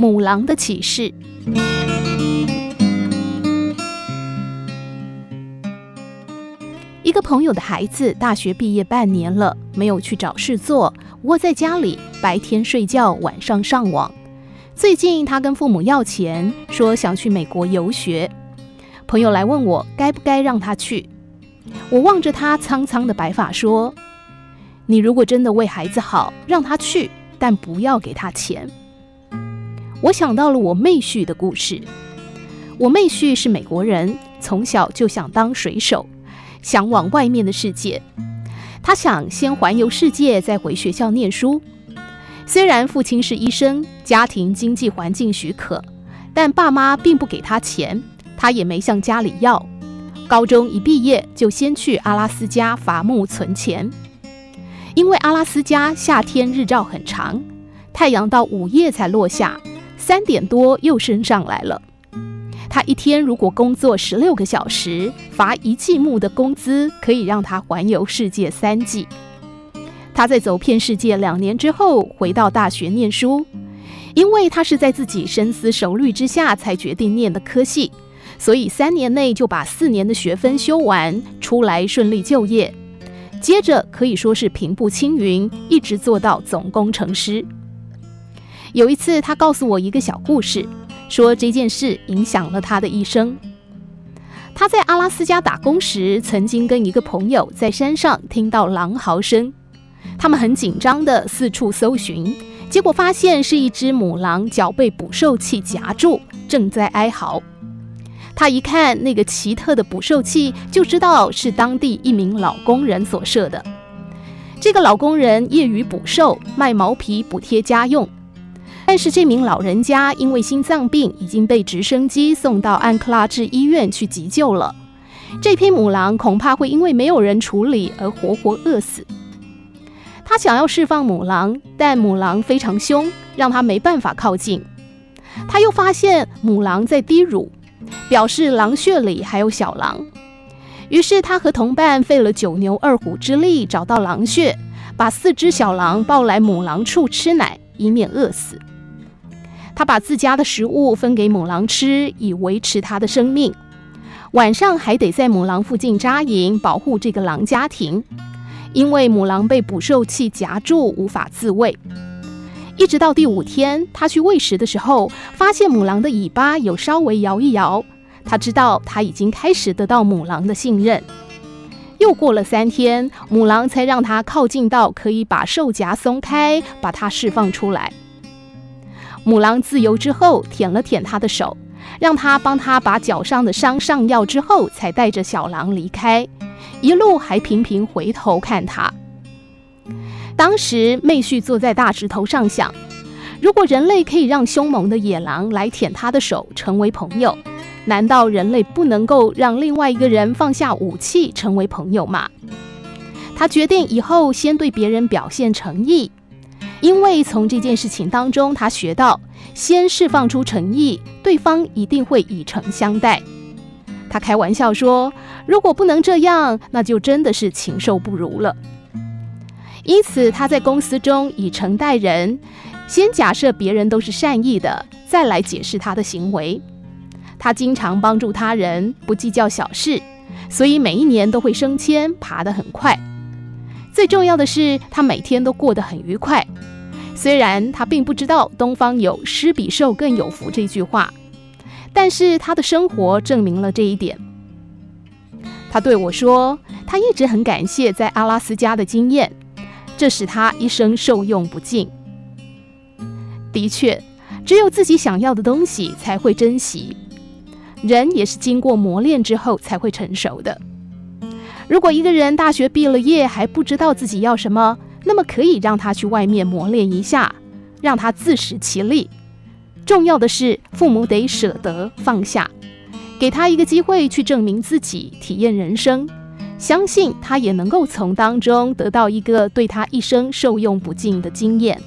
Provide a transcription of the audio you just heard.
母狼的启示。一个朋友的孩子大学毕业半年了，没有去找事做，窝在家里，白天睡觉，晚上上网。最近他跟父母要钱，说想去美国游学。朋友来问我该不该让他去。我望着他苍苍的白发说：“你如果真的为孩子好，让他去，但不要给他钱。”我想到了我妹婿的故事。我妹婿是美国人，从小就想当水手。向往外面的世界，他想先环游世界，再回学校念书。虽然父亲是医生，家庭经济环境许可，但爸妈并不给他钱，他也没向家里要。高中一毕业，就先去阿拉斯加伐木存钱，因为阿拉斯加夏天日照很长，太阳到午夜才落下，三点多又升上来了。他一天如果工作十六个小时，罚一季木的工资可以让他环游世界三季。他在走遍世界两年之后，回到大学念书，因为他是在自己深思熟虑之下才决定念的科系，所以三年内就把四年的学分修完，出来顺利就业。接着可以说是平步青云，一直做到总工程师。有一次，他告诉我一个小故事。说这件事影响了他的一生。他在阿拉斯加打工时，曾经跟一个朋友在山上听到狼嚎声，他们很紧张地四处搜寻，结果发现是一只母狼脚被捕兽器夹住，正在哀嚎。他一看那个奇特的捕兽器，就知道是当地一名老工人所设的。这个老工人业余捕兽，卖毛皮补贴家用。但是这名老人家因为心脏病已经被直升机送到安克拉治医院去急救了。这匹母狼恐怕会因为没有人处理而活活饿死。他想要释放母狼，但母狼非常凶，让他没办法靠近。他又发现母狼在滴乳，表示狼穴里还有小狼。于是他和同伴费了九牛二虎之力找到狼穴，把四只小狼抱来母狼处吃奶，以免饿死。他把自家的食物分给母狼吃，以维持它的生命。晚上还得在母狼附近扎营，保护这个狼家庭，因为母狼被捕兽器夹住，无法自卫。一直到第五天，他去喂食的时候，发现母狼的尾巴有稍微摇一摇，他知道他已经开始得到母狼的信任。又过了三天，母狼才让他靠近到可以把兽夹松开，把它释放出来。母狼自由之后，舔了舔他的手，让他帮他把脚上的伤上药之后，才带着小狼离开。一路还频频回头看他。当时妹婿坐在大石头上想：如果人类可以让凶猛的野狼来舔他的手，成为朋友，难道人类不能够让另外一个人放下武器，成为朋友吗？他决定以后先对别人表现诚意。因为从这件事情当中，他学到先释放出诚意，对方一定会以诚相待。他开玩笑说：“如果不能这样，那就真的是禽兽不如了。”因此，他在公司中以诚待人，先假设别人都是善意的，再来解释他的行为。他经常帮助他人，不计较小事，所以每一年都会升迁，爬得很快。最重要的是，他每天都过得很愉快。虽然他并不知道东方有“施比受更有福”这句话，但是他的生活证明了这一点。他对我说，他一直很感谢在阿拉斯加的经验，这使他一生受用不尽。的确，只有自己想要的东西才会珍惜，人也是经过磨练之后才会成熟的。如果一个人大学毕了业还不知道自己要什么，那么可以让他去外面磨练一下，让他自食其力。重要的是，父母得舍得放下，给他一个机会去证明自己，体验人生，相信他也能够从当中得到一个对他一生受用不尽的经验。